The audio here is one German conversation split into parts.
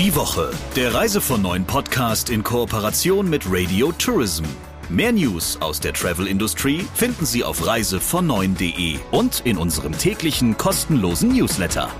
Die Woche, der Reise von neuen Podcast in Kooperation mit Radio Tourism. Mehr News aus der Travel-Industrie finden Sie auf reisevon9.de und in unserem täglichen kostenlosen Newsletter.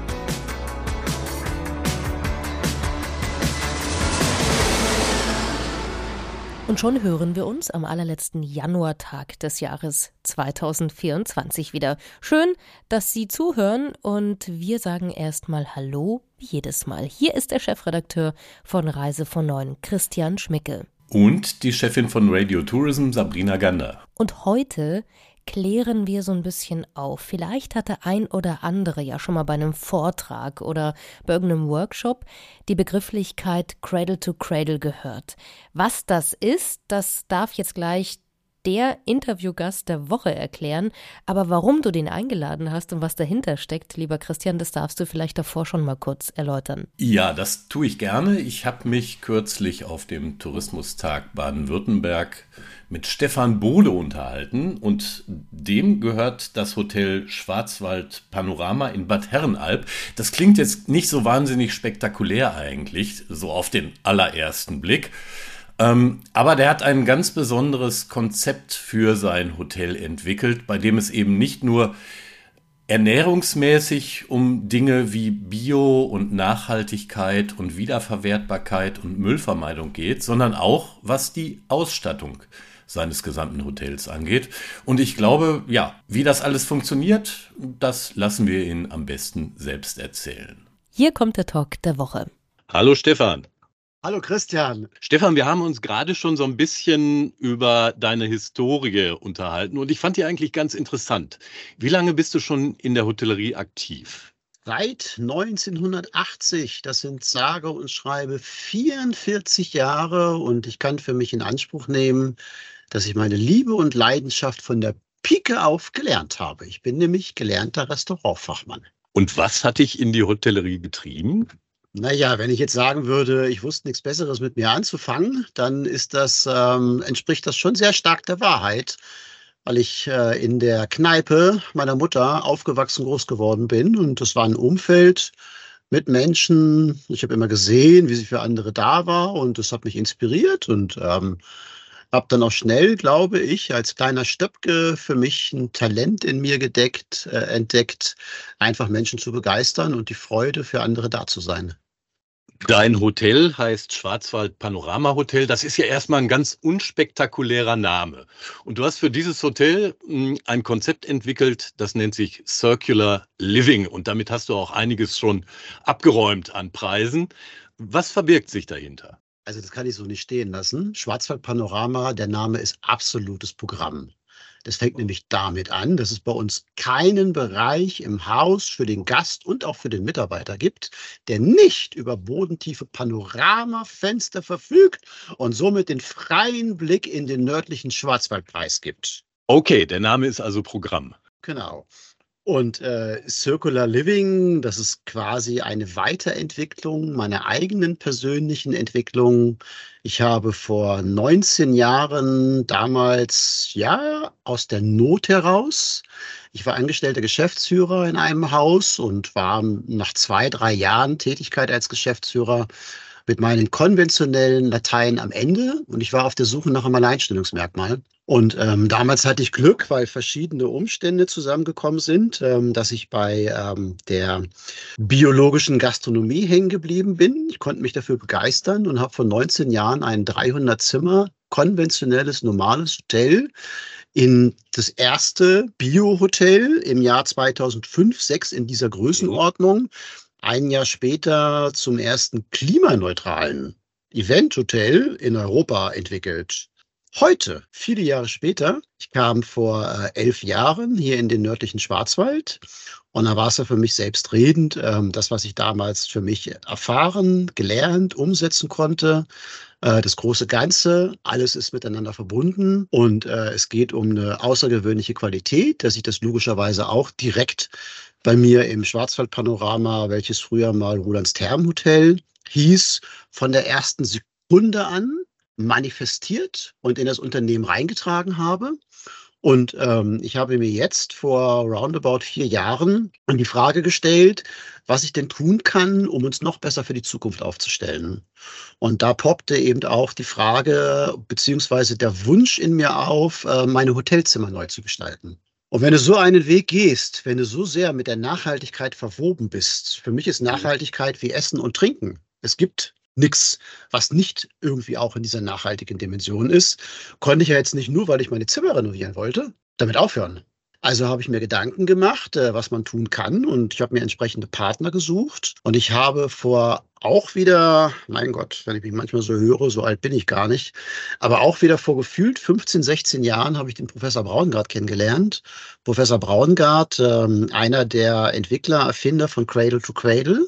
Und schon hören wir uns am allerletzten Januartag des Jahres 2024 wieder. Schön, dass Sie zuhören und wir sagen erstmal Hallo, wie jedes Mal. Hier ist der Chefredakteur von Reise von Neuen, Christian Schmickel. Und die Chefin von Radio Tourism, Sabrina Gander. Und heute klären wir so ein bisschen auf. Vielleicht hat der ein oder andere ja schon mal bei einem Vortrag oder bei irgendeinem Workshop die Begrifflichkeit Cradle to Cradle gehört. Was das ist, das darf jetzt gleich der Interviewgast der Woche erklären. Aber warum du den eingeladen hast und was dahinter steckt, lieber Christian, das darfst du vielleicht davor schon mal kurz erläutern. Ja, das tue ich gerne. Ich habe mich kürzlich auf dem Tourismustag Baden-Württemberg mit Stefan Bode unterhalten und dem gehört das Hotel Schwarzwald Panorama in Bad Herrenalb. Das klingt jetzt nicht so wahnsinnig spektakulär eigentlich, so auf den allerersten Blick. Ähm, aber der hat ein ganz besonderes Konzept für sein Hotel entwickelt, bei dem es eben nicht nur ernährungsmäßig um Dinge wie Bio und Nachhaltigkeit und Wiederverwertbarkeit und Müllvermeidung geht, sondern auch was die Ausstattung seines gesamten Hotels angeht. Und ich glaube, ja, wie das alles funktioniert, das lassen wir ihn am besten selbst erzählen. Hier kommt der Talk der Woche. Hallo Stefan. Hallo Christian. Stefan, wir haben uns gerade schon so ein bisschen über deine Historie unterhalten und ich fand die eigentlich ganz interessant. Wie lange bist du schon in der Hotellerie aktiv? Seit 1980, das sind sage und schreibe 44 Jahre und ich kann für mich in Anspruch nehmen, dass ich meine Liebe und Leidenschaft von der Pike auf gelernt habe. Ich bin nämlich gelernter Restaurantfachmann. Und was hat dich in die Hotellerie getrieben? Naja, wenn ich jetzt sagen würde, ich wusste nichts Besseres mit mir anzufangen, dann ist das, ähm, entspricht das schon sehr stark der Wahrheit, weil ich äh, in der Kneipe meiner Mutter aufgewachsen, groß geworden bin. Und das war ein Umfeld mit Menschen. Ich habe immer gesehen, wie sie für andere da war und das hat mich inspiriert und ähm, habe dann auch schnell, glaube ich, als kleiner Stöpke für mich ein Talent in mir gedeckt, äh, entdeckt, einfach Menschen zu begeistern und die Freude für andere da zu sein. Dein Hotel heißt Schwarzwald Panorama Hotel. Das ist ja erstmal ein ganz unspektakulärer Name. Und du hast für dieses Hotel hm, ein Konzept entwickelt, das nennt sich Circular Living. Und damit hast du auch einiges schon abgeräumt an Preisen. Was verbirgt sich dahinter? Also das kann ich so nicht stehen lassen. Schwarzwald Panorama, der Name ist absolutes Programm. Das fängt nämlich damit an, dass es bei uns keinen Bereich im Haus für den Gast und auch für den Mitarbeiter gibt, der nicht über bodentiefe Panoramafenster verfügt und somit den freien Blick in den nördlichen Schwarzwaldkreis gibt. Okay, der Name ist also Programm. Genau. Und äh, Circular Living, das ist quasi eine Weiterentwicklung meiner eigenen persönlichen Entwicklung. Ich habe vor 19 Jahren damals, ja, aus der Not heraus, ich war angestellter Geschäftsführer in einem Haus und war nach zwei, drei Jahren Tätigkeit als Geschäftsführer mit meinen konventionellen Latein am Ende und ich war auf der Suche nach einem Alleinstellungsmerkmal. Und ähm, damals hatte ich Glück, weil verschiedene Umstände zusammengekommen sind, ähm, dass ich bei ähm, der biologischen Gastronomie hängen geblieben bin. Ich konnte mich dafür begeistern und habe vor 19 Jahren ein 300 Zimmer konventionelles, normales Hotel in das erste Bio-Hotel im Jahr 2005, 6 in dieser Größenordnung. Ein Jahr später zum ersten klimaneutralen Event-Hotel in Europa entwickelt. Heute, viele Jahre später, ich kam vor äh, elf Jahren hier in den nördlichen Schwarzwald und da war es ja für mich selbstredend, ähm, das, was ich damals für mich erfahren, gelernt, umsetzen konnte, äh, das große Ganze, alles ist miteinander verbunden und äh, es geht um eine außergewöhnliche Qualität, dass ich das logischerweise auch direkt bei mir im Schwarzwaldpanorama, welches früher mal Rolands Thermhotel hieß, von der ersten Sekunde an manifestiert und in das Unternehmen reingetragen habe. Und ähm, ich habe mir jetzt vor roundabout vier Jahren die Frage gestellt, was ich denn tun kann, um uns noch besser für die Zukunft aufzustellen. Und da poppte eben auch die Frage beziehungsweise der Wunsch in mir auf, äh, meine Hotelzimmer neu zu gestalten. Und wenn du so einen Weg gehst, wenn du so sehr mit der Nachhaltigkeit verwoben bist, für mich ist Nachhaltigkeit wie Essen und Trinken. Es gibt nichts, was nicht irgendwie auch in dieser nachhaltigen Dimension ist, konnte ich ja jetzt nicht nur, weil ich meine Zimmer renovieren wollte, damit aufhören. Also habe ich mir Gedanken gemacht, äh, was man tun kann und ich habe mir entsprechende Partner gesucht und ich habe vor auch wieder, mein Gott, wenn ich mich manchmal so höre, so alt bin ich gar nicht, aber auch wieder vor gefühlt 15, 16 Jahren habe ich den Professor Braungart kennengelernt. Professor Braungart, ähm, einer der Entwickler, Erfinder von Cradle to Cradle.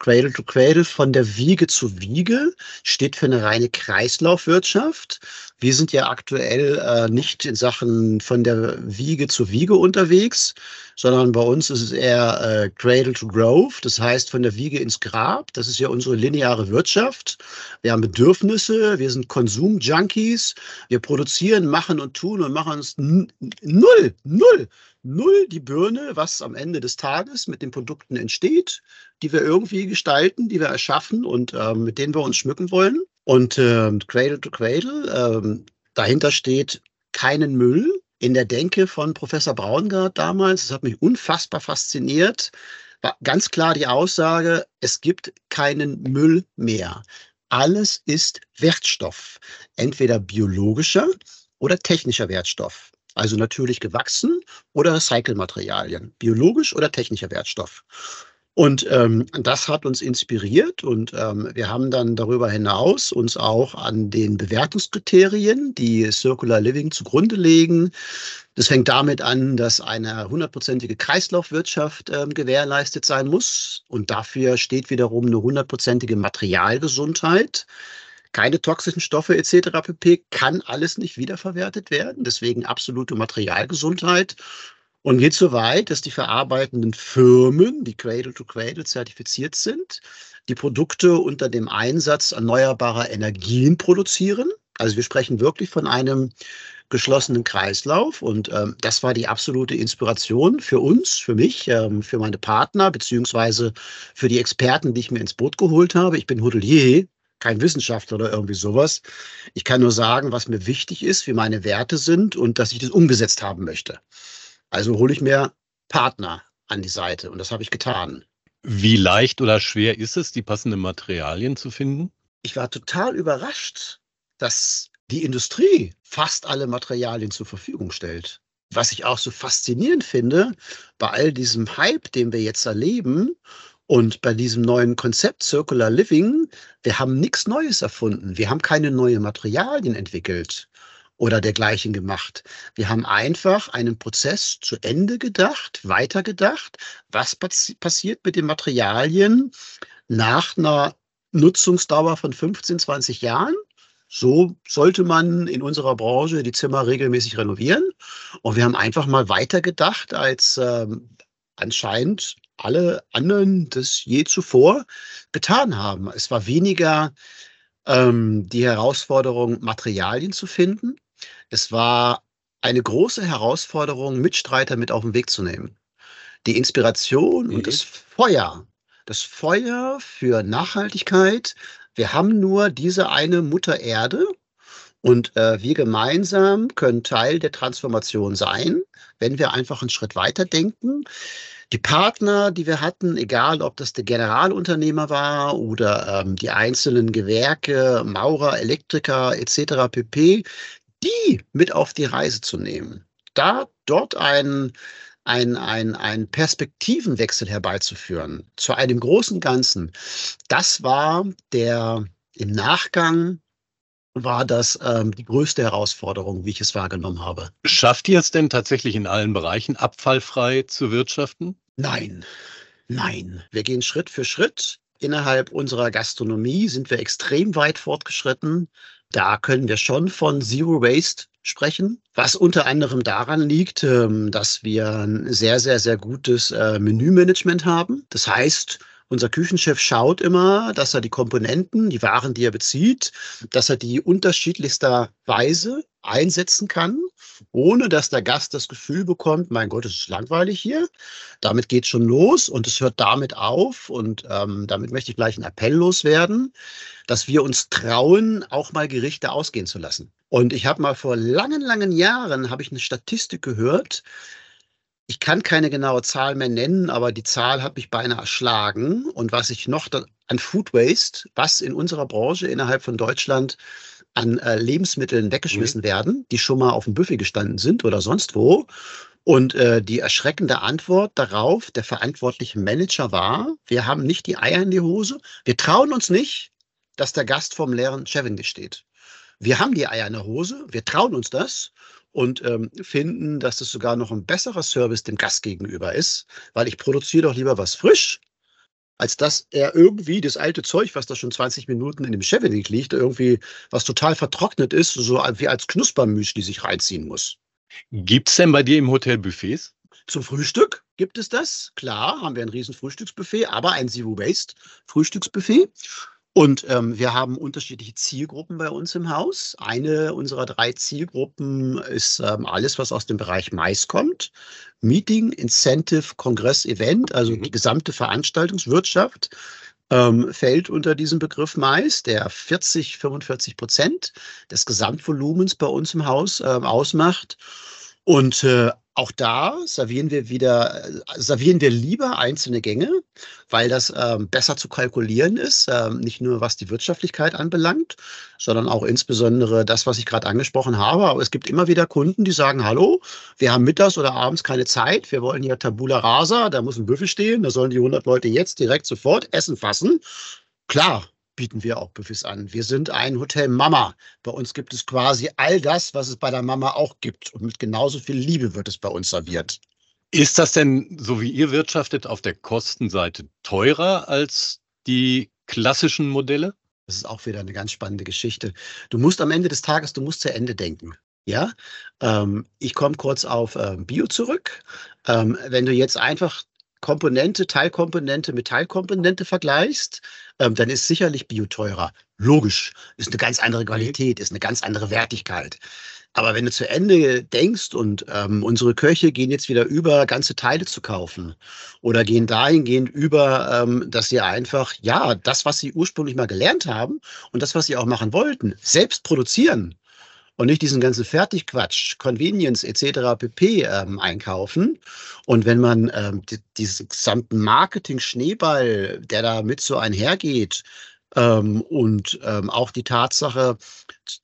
Cradle to Cradle von der Wiege zu Wiege steht für eine reine Kreislaufwirtschaft. Wir sind ja aktuell äh, nicht in Sachen von der Wiege zu Wiege unterwegs, sondern bei uns ist es eher äh, Cradle to Grove, das heißt von der Wiege ins Grab. Das ist ja unsere lineare Wirtschaft. Wir haben Bedürfnisse, wir sind Konsum-Junkies, wir produzieren, machen und tun und machen uns null, null, null die Birne, was am Ende des Tages mit den Produkten entsteht, die wir irgendwie gestalten, die wir erschaffen und äh, mit denen wir uns schmücken wollen. Und äh, Cradle to Cradle, äh, dahinter steht keinen Müll, in der Denke von Professor Braungart damals, das hat mich unfassbar fasziniert, war ganz klar die Aussage, es gibt keinen Müll mehr. Alles ist Wertstoff, entweder biologischer oder technischer Wertstoff. Also natürlich gewachsen oder Recycle-Materialien, biologisch oder technischer Wertstoff. Und ähm, das hat uns inspiriert und ähm, wir haben dann darüber hinaus uns auch an den Bewertungskriterien, die Circular Living zugrunde legen. Das fängt damit an, dass eine hundertprozentige Kreislaufwirtschaft ähm, gewährleistet sein muss und dafür steht wiederum eine hundertprozentige Materialgesundheit keine toxischen Stoffe etc. pp. kann alles nicht wiederverwertet werden. Deswegen absolute Materialgesundheit und geht so weit, dass die verarbeitenden Firmen, die Cradle to Cradle zertifiziert sind, die Produkte unter dem Einsatz erneuerbarer Energien produzieren. Also wir sprechen wirklich von einem geschlossenen Kreislauf und ähm, das war die absolute Inspiration für uns, für mich, ähm, für meine Partner beziehungsweise für die Experten, die ich mir ins Boot geholt habe. Ich bin Hotelier, kein Wissenschaftler oder irgendwie sowas. Ich kann nur sagen, was mir wichtig ist, wie meine Werte sind und dass ich das umgesetzt haben möchte. Also hole ich mir Partner an die Seite und das habe ich getan. Wie leicht oder schwer ist es, die passenden Materialien zu finden? Ich war total überrascht, dass die Industrie fast alle Materialien zur Verfügung stellt. Was ich auch so faszinierend finde, bei all diesem Hype, den wir jetzt erleben und bei diesem neuen Konzept Circular Living, wir haben nichts Neues erfunden. Wir haben keine neuen Materialien entwickelt oder dergleichen gemacht. Wir haben einfach einen Prozess zu Ende gedacht, weitergedacht. Was passi passiert mit den Materialien nach einer Nutzungsdauer von 15, 20 Jahren? So sollte man in unserer Branche die Zimmer regelmäßig renovieren. Und wir haben einfach mal weitergedacht, als ähm, anscheinend alle anderen das je zuvor getan haben. Es war weniger ähm, die Herausforderung, Materialien zu finden, es war eine große Herausforderung, Mitstreiter mit auf den Weg zu nehmen. Die Inspiration mhm. und das Feuer, das Feuer für Nachhaltigkeit. Wir haben nur diese eine Mutter Erde und äh, wir gemeinsam können Teil der Transformation sein, wenn wir einfach einen Schritt weiter denken. Die Partner, die wir hatten, egal ob das der Generalunternehmer war oder ähm, die einzelnen Gewerke, Maurer, Elektriker etc. pp, die mit auf die Reise zu nehmen, da dort einen ein, ein, ein Perspektivenwechsel herbeizuführen zu einem großen Ganzen, das war der im Nachgang war das ähm, die größte Herausforderung, wie ich es wahrgenommen habe. Schafft ihr es denn tatsächlich in allen Bereichen abfallfrei zu wirtschaften? Nein, nein. Wir gehen Schritt für Schritt. Innerhalb unserer Gastronomie sind wir extrem weit fortgeschritten. Da können wir schon von Zero Waste sprechen, was unter anderem daran liegt, ähm, dass wir ein sehr, sehr, sehr gutes äh, Menümanagement haben. Das heißt, Unser Küchenchef schaut immer, dass er die Komponenten, die Waren, die er bezieht, dass er die unterschiedlichsterweise einsetzen kann, ohne dass der Gast das Gefühl bekommt, mein Gott, es ist langweilig hier. Damit geht schon los und es hört damit auf. Und ähm, damit möchte ich gleich einen Appell loswerden, dass wir uns trauen, auch mal Gerichte ausgehen zu lassen. Und ich habe mal vor langen, langen Jahren, habe ich eine Statistik gehört, ich kann keine genaue Zahl mehr nennen, aber die Zahl hat mich beinahe erschlagen. Und was ich noch an Food Waste, was in unserer Branche innerhalb von Deutschland an äh, Lebensmitteln weggeschmissen mhm. werden, die schon mal auf dem Buffet gestanden sind oder sonst wo. Und äh, die erschreckende Antwort darauf der verantwortliche Manager war, wir haben nicht die Eier in die Hose, wir trauen uns nicht, dass der Gast vom leeren Chevin steht. Wir haben die Eier in der Hose, wir trauen uns das und ähm, finden, dass es sogar noch ein besserer Service dem Gast gegenüber ist, weil ich produziere doch lieber was frisch, als dass er irgendwie das alte Zeug, was da schon 20 Minuten in dem Chevenik liegt, irgendwie was total vertrocknet ist, so wie als Knuspermüsli sich reinziehen muss. Gibt es denn bei dir im Hotel Buffets? Zum Frühstück gibt es das. Klar, haben wir ein riesen Frühstücksbuffet, aber ein Zero-Based Frühstücksbuffet. Und ähm, wir haben unterschiedliche Zielgruppen bei uns im Haus. Eine unserer drei Zielgruppen ist ähm, alles, was aus dem Bereich Mais kommt. Meeting, Incentive, Kongress, Event, also mhm. die gesamte Veranstaltungswirtschaft ähm, fällt unter diesen Begriff Mais, der 40, 45 Prozent des Gesamtvolumens bei uns im Haus äh, ausmacht. Und äh, auch da servieren wir wieder, äh, servieren wir lieber einzelne Gänge, weil das ähm, besser zu kalkulieren ist, ähm, nicht nur was die Wirtschaftlichkeit anbelangt, sondern auch insbesondere das, was ich gerade angesprochen habe. Aber es gibt immer wieder Kunden, die sagen, hallo, wir haben mittags oder abends keine Zeit, wir wollen hier Tabula Rasa, da muss ein Büffel stehen, da sollen die 100 Leute jetzt direkt sofort Essen fassen. Klar, bieten wir auch Buffets an. Wir sind ein Hotel Mama. Bei uns gibt es quasi all das, was es bei der Mama auch gibt. Und mit genauso viel Liebe wird es bei uns serviert. Ist das denn, so wie ihr wirtschaftet, auf der Kostenseite teurer als die klassischen Modelle? Das ist auch wieder eine ganz spannende Geschichte. Du musst am Ende des Tages, du musst zu Ende denken. Ja, ähm, ich komme kurz auf ähm, Bio zurück. Ähm, wenn du jetzt einfach Komponente, Teilkomponente mit Teilkomponente vergleichst, ähm, dann ist sicherlich Bio teurer. Logisch, ist eine ganz andere Qualität, ist eine ganz andere Wertigkeit. Aber wenn du zu Ende denkst und ähm, unsere Köche gehen jetzt wieder über, ganze Teile zu kaufen oder gehen dahingehend über, ähm, dass sie einfach, ja, das, was sie ursprünglich mal gelernt haben und das, was sie auch machen wollten, selbst produzieren und nicht diesen ganzen Fertigquatsch, Convenience etc. pp. Ähm, einkaufen. Und wenn man ähm, die, diesen gesamten Marketing-Schneeball, der da mit so einhergeht, ähm, und ähm, auch die Tatsache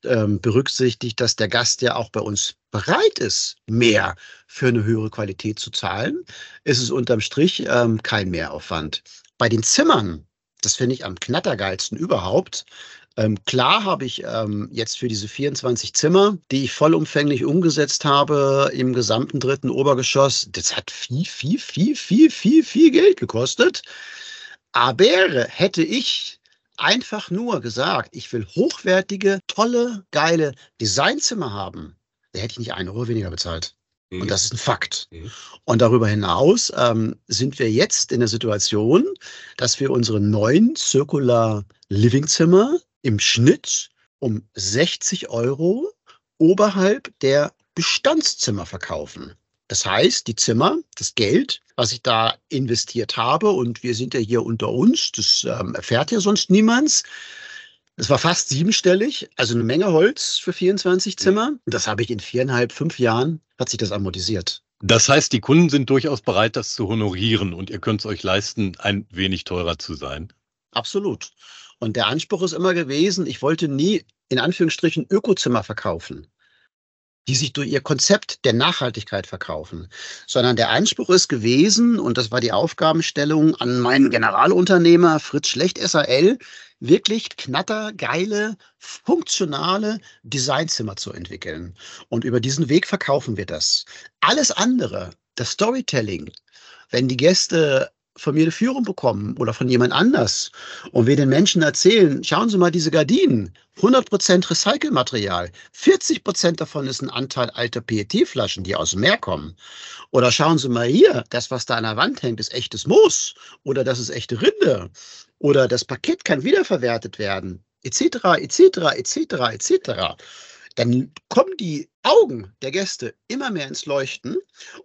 ähm, berücksichtigt, dass der Gast ja auch bei uns bereit ist, mehr für eine höhere Qualität zu zahlen, ist es unterm Strich ähm, kein Mehraufwand. Bei den Zimmern, das finde ich am knattergeilsten überhaupt, ähm, klar habe ich ähm, jetzt für diese 24 Zimmer, die ich vollumfänglich umgesetzt habe im gesamten dritten Obergeschoss, das hat viel, viel, viel, viel, viel, viel Geld gekostet. Aber hätte ich einfach nur gesagt, ich will hochwertige, tolle, geile Designzimmer haben, da hätte ich nicht einen Euro weniger bezahlt. Und mhm. das ist ein Fakt. Mhm. Und darüber hinaus ähm, sind wir jetzt in der Situation, dass wir unsere neuen Circular Living Zimmer im Schnitt um 60 Euro oberhalb der Bestandszimmer verkaufen. Das heißt, die Zimmer, das Geld, was ich da investiert habe, und wir sind ja hier unter uns, das ähm, erfährt ja sonst niemands. Es war fast siebenstellig, also eine Menge Holz für 24 Zimmer. Das habe ich in viereinhalb, fünf Jahren, hat sich das amortisiert. Das heißt, die Kunden sind durchaus bereit, das zu honorieren und ihr könnt es euch leisten, ein wenig teurer zu sein. Absolut. Und der Anspruch ist immer gewesen, ich wollte nie in Anführungsstrichen Ökozimmer verkaufen, die sich durch ihr Konzept der Nachhaltigkeit verkaufen, sondern der Anspruch ist gewesen, und das war die Aufgabenstellung an meinen Generalunternehmer Fritz Schlecht SAL, wirklich knattergeile, funktionale Designzimmer zu entwickeln. Und über diesen Weg verkaufen wir das. Alles andere, das Storytelling, wenn die Gäste von mir eine Führung bekommen oder von jemand anders und wir den Menschen erzählen, schauen Sie mal diese Gardinen, 100% Recycelmaterial, 40% davon ist ein Anteil alter PET-Flaschen, die aus dem Meer kommen. Oder schauen Sie mal hier, das, was da an der Wand hängt, ist echtes Moos oder das ist echte Rinde oder das Paket kann wiederverwertet werden, etc., etc., etc., etc. Dann kommen die Augen der Gäste immer mehr ins Leuchten.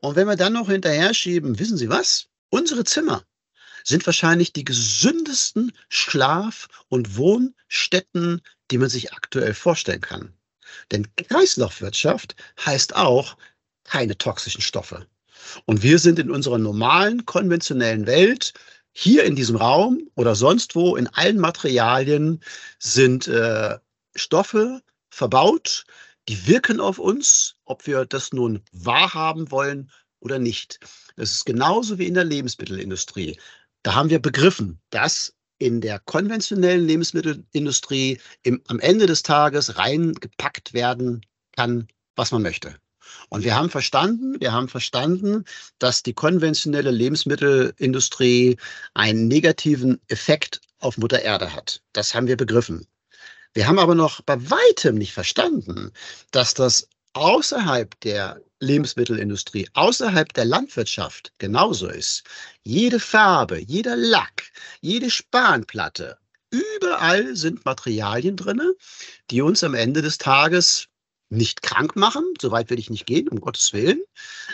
Und wenn wir dann noch hinterher schieben, wissen Sie was? Unsere Zimmer sind wahrscheinlich die gesündesten Schlaf- und Wohnstätten, die man sich aktuell vorstellen kann. Denn Kreislaufwirtschaft heißt auch keine toxischen Stoffe. Und wir sind in unserer normalen, konventionellen Welt, hier in diesem Raum oder sonst wo, in allen Materialien sind äh, Stoffe verbaut, die wirken auf uns, ob wir das nun wahrhaben wollen oder nicht. Das ist genauso wie in der Lebensmittelindustrie. Da haben wir begriffen, dass in der konventionellen Lebensmittelindustrie im, am Ende des Tages reingepackt werden kann, was man möchte. Und wir haben verstanden, wir haben verstanden, dass die konventionelle Lebensmittelindustrie einen negativen Effekt auf Mutter Erde hat. Das haben wir begriffen. Wir haben aber noch bei weitem nicht verstanden, dass das außerhalb der Lebensmittelindustrie, außerhalb der Landwirtschaft genauso ist. Jede Farbe, jeder Lack, jede Spanplatte, überall sind Materialien drin, die uns am Ende des Tages nicht krank machen, soweit will ich nicht gehen, um Gottes Willen,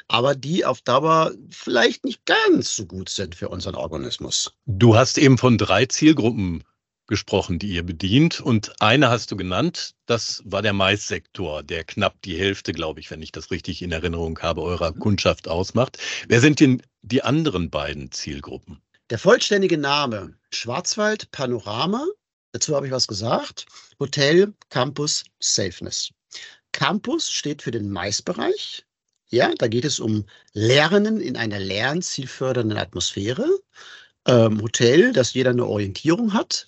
aber die auf Dauer vielleicht nicht ganz so gut sind für unseren Organismus. Du hast eben von drei Zielgruppen gesprochen, die ihr bedient. Und eine hast du genannt, das war der Maissektor, der knapp die Hälfte, glaube ich, wenn ich das richtig in Erinnerung habe, eurer Kundschaft ausmacht. Wer sind denn die anderen beiden Zielgruppen? Der vollständige Name Schwarzwald Panorama, dazu habe ich was gesagt, Hotel Campus Safeness. Campus steht für den Maisbereich. Ja, da geht es um Lernen in einer lernzielfördernden Atmosphäre. Ähm, Hotel, dass jeder eine Orientierung hat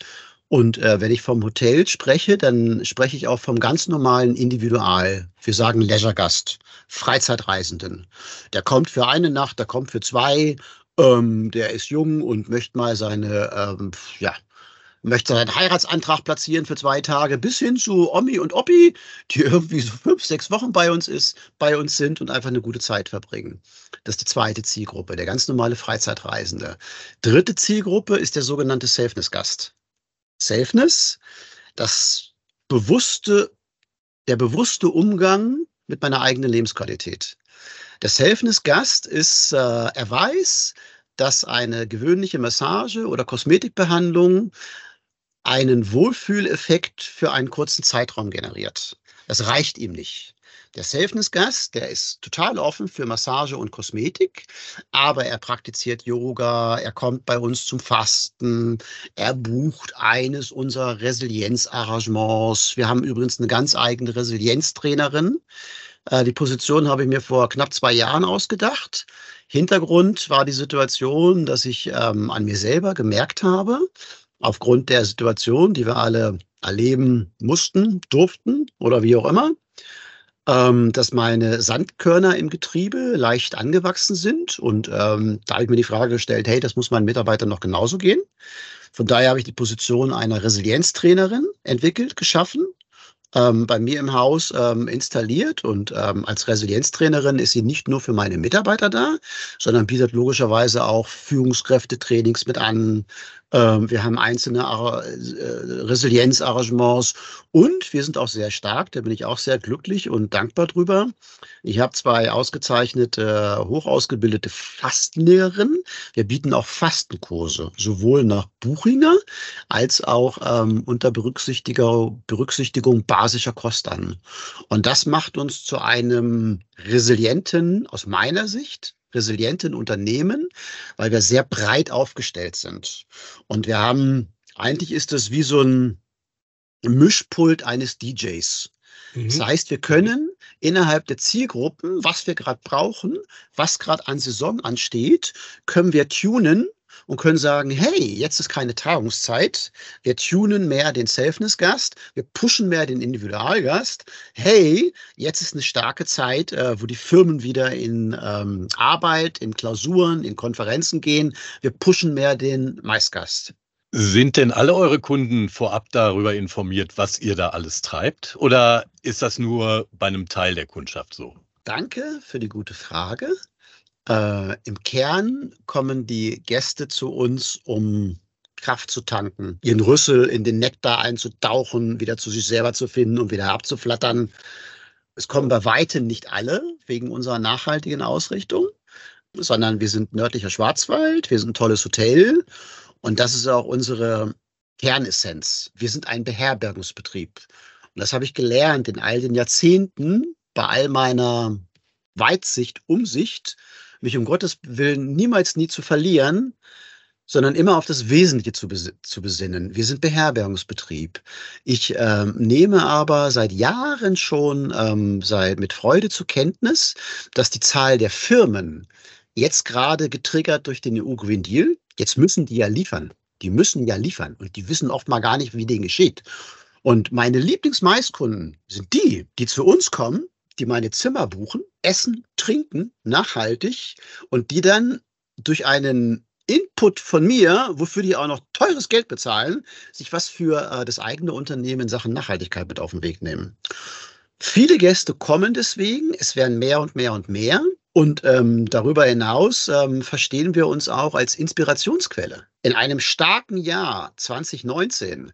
und äh, wenn ich vom Hotel spreche, dann spreche ich auch vom ganz normalen Individual. Wir sagen Leisure-Gast, Freizeitreisenden. Der kommt für eine Nacht, der kommt für zwei, ähm, der ist jung und möchte mal seine, ähm, ja, möchte seinen Heiratsantrag platzieren für zwei Tage, bis hin zu Omi und Oppi, die irgendwie so fünf, sechs Wochen bei uns ist, bei uns sind und einfach eine gute Zeit verbringen. Das ist die zweite Zielgruppe, der ganz normale Freizeitreisende. Dritte Zielgruppe ist der sogenannte Safeness-Gast. Safeness, das bewusste, der bewusste Umgang mit meiner eigenen Lebensqualität. Der Safeness-Gast ist, äh, er weiß, dass eine gewöhnliche Massage oder Kosmetikbehandlung einen Wohlfühleffekt für einen kurzen Zeitraum generiert. Das reicht ihm nicht. Der Safeness-Gast, der ist total offen für Massage und Kosmetik, aber er praktiziert Yoga, er kommt bei uns zum Fasten, er bucht eines unserer Resilienzarrangements. Wir haben übrigens eine ganz eigene Resilienztrainerin. Äh, die Position habe ich mir vor knapp zwei Jahren ausgedacht. Hintergrund war die Situation, dass ich ähm, an mir selber gemerkt habe, aufgrund der Situation, die wir alle erleben mussten, durften oder wie auch immer, ähm, dass meine Sandkörner im Getriebe leicht angewachsen sind. Und ähm, da habe ich mir die Frage gestellt, hey, das muss meinen Mitarbeitern noch genauso gehen. Von daher habe ich die Position einer Resilienztrainerin entwickelt, geschaffen, ähm, bei mir im Haus ähm, installiert und ähm, als Resilienztrainerin ist sie nicht nur für meine Mitarbeiter da, sondern bietet logischerweise auch Führungskräftetrainings mit an, wir haben einzelne äh, Resilienzarrangements und wir sind auch sehr stark. Da bin ich auch sehr glücklich und dankbar drüber. Ich habe zwei ausgezeichnete, hochausgebildete Fastenlehrerinnen. Wir bieten auch Fastenkurse, sowohl nach Buchinger als auch ähm, unter Berücksichtigung, Berücksichtigung basischer Kost an. Und das macht uns zu einem resilienten, aus meiner Sicht, resilienten Unternehmen, weil wir sehr breit aufgestellt sind. Und wir haben, eigentlich ist es wie so ein Mischpult eines DJs. Mhm. Das heißt, wir können innerhalb der Zielgruppen, was wir gerade brauchen, was gerade an Saison ansteht, können wir tunen und können sagen, hey, jetzt ist keine Tagungszeit. Wir tunen mehr den Selfness-Gast, wir pushen mehr den Individualgast. Hey, jetzt ist eine starke Zeit, äh, wo die Firmen wieder in ähm, Arbeit, in Klausuren, in Konferenzen gehen. Wir pushen mehr den Maisgast. Sind denn alle eure Kunden vorab darüber informiert, was ihr da alles treibt? Oder ist das nur bei einem Teil der Kundschaft so? Danke für die gute Frage. Äh, Im Kern kommen die Gäste zu uns, um Kraft zu tanken, ihren Rüssel in den Nektar einzutauchen, wieder zu sich selber zu finden und wieder abzuflattern. Es kommen bei weitem nicht alle wegen unserer nachhaltigen Ausrichtung, sondern wir sind nördlicher Schwarzwald, wir sind ein tolles Hotel und das ist auch unsere Kernessenz. Wir sind ein Beherbergungsbetrieb. Und das habe ich gelernt in all den Jahrzehnten bei all meiner Weitsicht, Umsicht, mich um Gottes Willen niemals nie zu verlieren, sondern immer auf das Wesentliche zu, zu besinnen. Wir sind Beherbergungsbetrieb. Ich ähm, nehme aber seit Jahren schon ähm, seit, mit Freude zur Kenntnis, dass die Zahl der Firmen jetzt gerade getriggert durch den EU-Green Deal, jetzt müssen die ja liefern. Die müssen ja liefern und die wissen oft mal gar nicht, wie denen geschieht. Und meine Lieblingsmaiskunden sind die, die zu uns kommen die meine Zimmer buchen, essen, trinken, nachhaltig und die dann durch einen Input von mir, wofür die auch noch teures Geld bezahlen, sich was für äh, das eigene Unternehmen in Sachen Nachhaltigkeit mit auf den Weg nehmen. Viele Gäste kommen deswegen, es werden mehr und mehr und mehr. Und ähm, darüber hinaus ähm, verstehen wir uns auch als Inspirationsquelle. In einem starken Jahr 2019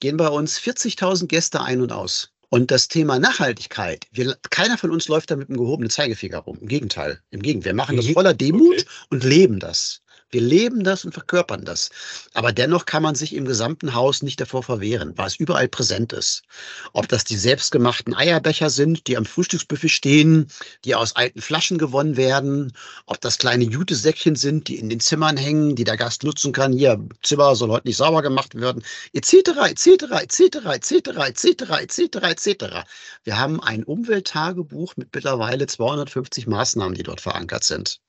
gehen bei uns 40.000 Gäste ein und aus. Und das Thema Nachhaltigkeit, wir, keiner von uns läuft da mit einem gehobenen Zeigefinger rum. Im Gegenteil. Im Gegenteil. Wir machen das mhm. voller Demut okay. und leben das. Wir leben das und verkörpern das. Aber dennoch kann man sich im gesamten Haus nicht davor verwehren, weil es überall präsent ist. Ob das die selbstgemachten Eierbecher sind, die am Frühstücksbuffet stehen, die aus alten Flaschen gewonnen werden, ob das kleine Jutesäckchen sind, die in den Zimmern hängen, die der Gast nutzen kann. Hier, Zimmer soll heute nicht sauber gemacht werden, etc., etc., etc., etc., etc., etc., etc. Wir haben ein Umwelttagebuch mit mittlerweile 250 Maßnahmen, die dort verankert sind.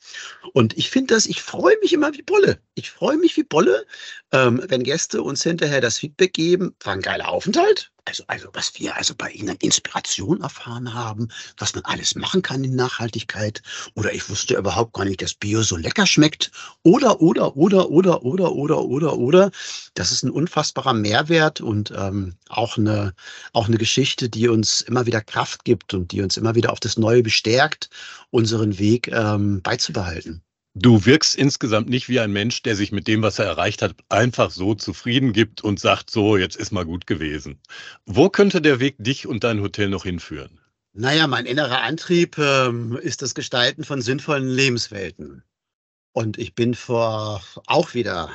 Und ich finde das, ich freue mich immer wie Bolle. Ich freue mich wie Bolle, ähm, wenn Gäste uns hinterher das Feedback geben, war ein geiler Aufenthalt. Also, also, was wir also bei Ihnen an Inspiration erfahren haben, was man alles machen kann in Nachhaltigkeit. Oder ich wusste überhaupt gar nicht, dass Bio so lecker schmeckt. Oder, oder, oder, oder, oder, oder, oder, oder. Das ist ein unfassbarer Mehrwert und ähm, auch, eine, auch eine Geschichte, die uns immer wieder Kraft gibt und die uns immer wieder auf das Neue bestärkt, unseren Weg ähm, beizubehalten. Du wirkst insgesamt nicht wie ein Mensch, der sich mit dem, was er erreicht hat, einfach so zufrieden gibt und sagt, so, jetzt ist mal gut gewesen. Wo könnte der Weg dich und dein Hotel noch hinführen? Naja, mein innerer Antrieb ähm, ist das Gestalten von sinnvollen Lebenswelten. Und ich bin vor auch wieder,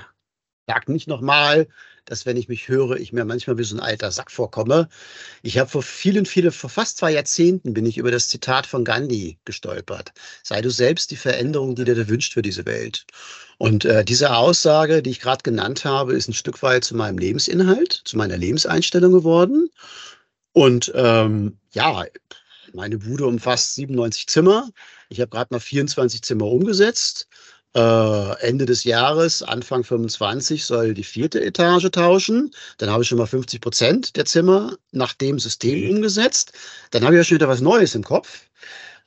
sag nicht nochmal, dass wenn ich mich höre, ich mir manchmal wie so ein alter Sack vorkomme. Ich habe vor vielen, vielen, vor fast zwei Jahrzehnten bin ich über das Zitat von Gandhi gestolpert. Sei du selbst die Veränderung, die dir wünscht für diese Welt. Und äh, diese Aussage, die ich gerade genannt habe, ist ein Stück weit zu meinem Lebensinhalt, zu meiner Lebenseinstellung geworden. Und ähm, ja, meine Bude umfasst 97 Zimmer. Ich habe gerade mal 24 Zimmer umgesetzt. Äh, Ende des Jahres, Anfang 25, soll die vierte Etage tauschen. Dann habe ich schon mal 50 Prozent der Zimmer nach dem System okay. umgesetzt. Dann habe ich ja schon wieder was Neues im Kopf.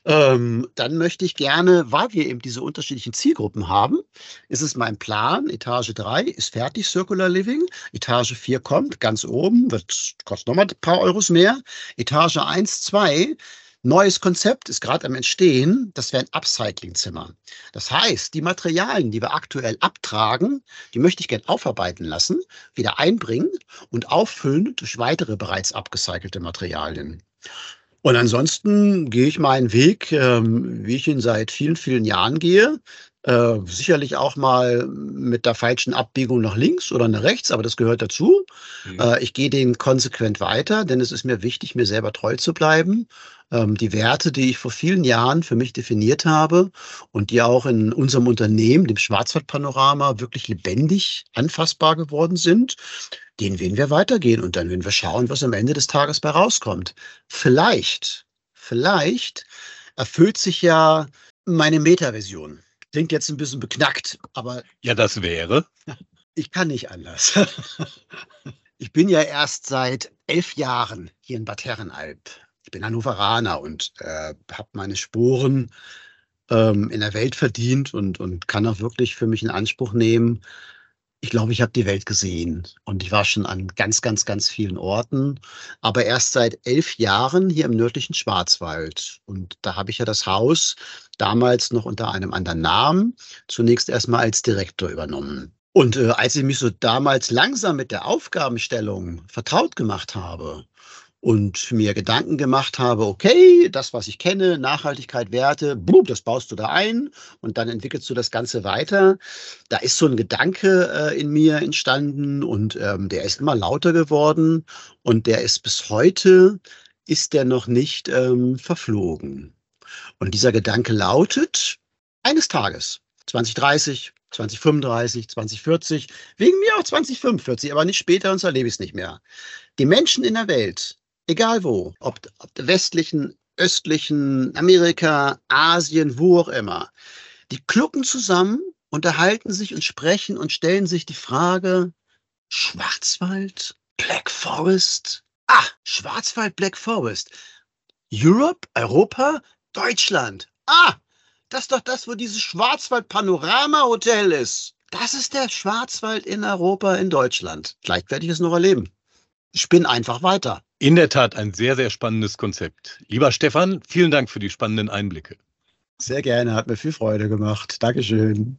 Ähm, dann möchte ich gerne, weil wir eben diese unterschiedlichen Zielgruppen haben, ist es mein Plan, Etage 3 ist fertig, Circular Living, Etage 4 kommt, ganz oben, wird, kostet nochmal ein paar Euros mehr, Etage 1, 2 Neues Konzept ist gerade am Entstehen, das wäre ein Upcycling-Zimmer. Das heißt, die Materialien, die wir aktuell abtragen, die möchte ich gerne aufarbeiten lassen, wieder einbringen und auffüllen durch weitere bereits abgecycelte Materialien. Und ansonsten gehe ich meinen Weg, ähm, wie ich ihn seit vielen, vielen Jahren gehe. Äh, sicherlich auch mal mit der falschen Abbiegung nach links oder nach rechts, aber das gehört dazu. Mhm. Äh, ich gehe den konsequent weiter, denn es ist mir wichtig, mir selber treu zu bleiben. Ähm, die Werte, die ich vor vielen Jahren für mich definiert habe und die auch in unserem Unternehmen, dem Schwarzwaldpanorama, wirklich lebendig anfassbar geworden sind, den werden wir weitergehen und dann werden wir schauen, was am Ende des Tages bei rauskommt. Vielleicht, vielleicht erfüllt sich ja meine Metavision Klingt jetzt ein bisschen beknackt, aber. Ja, das wäre. Ich kann nicht anders. Ich bin ja erst seit elf Jahren hier in Bad Herrenalb. Ich bin Hannoveraner und äh, habe meine Spuren ähm, in der Welt verdient und, und kann auch wirklich für mich in Anspruch nehmen. Ich glaube, ich habe die Welt gesehen und ich war schon an ganz, ganz, ganz vielen Orten, aber erst seit elf Jahren hier im nördlichen Schwarzwald. Und da habe ich ja das Haus damals noch unter einem anderen Namen zunächst erstmal als Direktor übernommen. Und äh, als ich mich so damals langsam mit der Aufgabenstellung vertraut gemacht habe und mir Gedanken gemacht habe, okay, das, was ich kenne, Nachhaltigkeit, Werte, blub, das baust du da ein und dann entwickelst du das Ganze weiter. Da ist so ein Gedanke äh, in mir entstanden und ähm, der ist immer lauter geworden und der ist bis heute, ist der noch nicht ähm, verflogen. Und dieser Gedanke lautet, eines Tages, 2030, 2035, 2040, wegen mir auch 2045, aber nicht später, sonst erlebe ich es nicht mehr. Die Menschen in der Welt, egal wo, ob, ob der westlichen, östlichen, Amerika, Asien, wo auch immer, die klucken zusammen, unterhalten sich und sprechen und stellen sich die Frage, Schwarzwald, Black Forest? Ah, Schwarzwald, Black Forest. Europe, Europa, Deutschland. Ah, das ist doch das, wo dieses Schwarzwald-Panorama-Hotel ist. Das ist der Schwarzwald in Europa, in Deutschland. Vielleicht werde ich es noch erleben. Ich spinne einfach weiter. In der Tat ein sehr, sehr spannendes Konzept. Lieber Stefan, vielen Dank für die spannenden Einblicke. Sehr gerne, hat mir viel Freude gemacht. Dankeschön.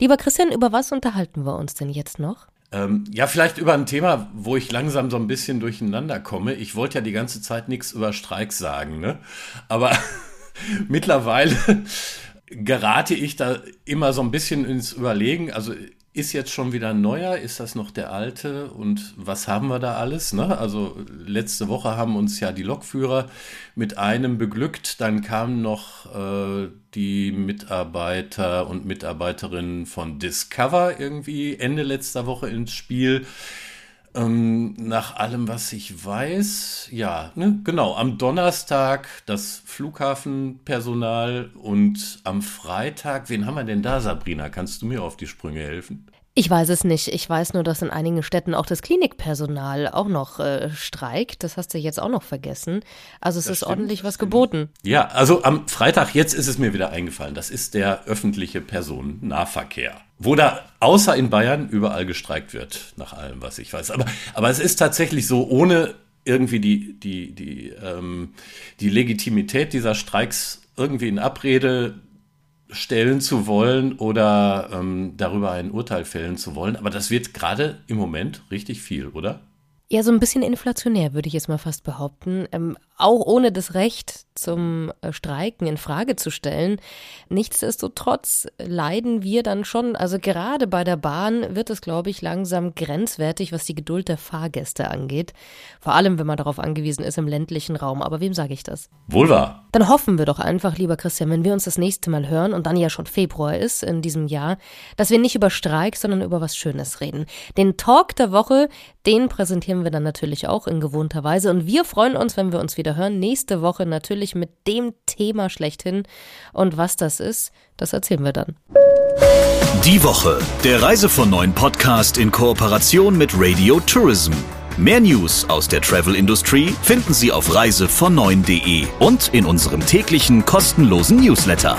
Lieber Christian, über was unterhalten wir uns denn jetzt noch? Ähm, ja, vielleicht über ein Thema, wo ich langsam so ein bisschen durcheinander komme. Ich wollte ja die ganze Zeit nichts über Streiks sagen, ne? Aber mittlerweile gerate ich da immer so ein bisschen ins Überlegen. Also ist jetzt schon wieder ein neuer? Ist das noch der alte? Und was haben wir da alles? Ne? Also letzte Woche haben uns ja die Lokführer mit einem beglückt. Dann kamen noch äh, die Mitarbeiter und Mitarbeiterinnen von Discover irgendwie Ende letzter Woche ins Spiel. Ähm, nach allem, was ich weiß, ja, ne, genau, am Donnerstag das Flughafenpersonal und am Freitag, wen haben wir denn da, Sabrina? Kannst du mir auf die Sprünge helfen? Ich weiß es nicht. Ich weiß nur, dass in einigen Städten auch das Klinikpersonal auch noch äh, streikt. Das hast du jetzt auch noch vergessen. Also es das ist stimmt, ordentlich was geboten. Ja, also am Freitag, jetzt ist es mir wieder eingefallen, das ist der öffentliche Personennahverkehr. Wo da außer in Bayern überall gestreikt wird, nach allem, was ich weiß. Aber, aber es ist tatsächlich so, ohne irgendwie die, die, die, ähm, die Legitimität dieser Streiks irgendwie in Abrede stellen zu wollen oder ähm, darüber ein Urteil fällen zu wollen. Aber das wird gerade im Moment richtig viel, oder? Ja, so ein bisschen inflationär, würde ich jetzt mal fast behaupten. Ähm, auch ohne das Recht zum äh, Streiken in Frage zu stellen. Nichtsdestotrotz leiden wir dann schon, also gerade bei der Bahn wird es, glaube ich, langsam grenzwertig, was die Geduld der Fahrgäste angeht. Vor allem, wenn man darauf angewiesen ist im ländlichen Raum. Aber wem sage ich das? Wohl wahr. Dann hoffen wir doch einfach, lieber Christian, wenn wir uns das nächste Mal hören und dann ja schon Februar ist in diesem Jahr, dass wir nicht über Streik, sondern über was Schönes reden. Den Talk der Woche, den präsentieren wir dann natürlich auch in gewohnter Weise und wir freuen uns, wenn wir uns wieder hören. Nächste Woche natürlich mit dem Thema schlechthin. Und was das ist, das erzählen wir dann. Die Woche, der Reise von neuen Podcast in Kooperation mit Radio Tourism. Mehr News aus der Travel Industry finden Sie auf reisevon9.de und in unserem täglichen kostenlosen Newsletter.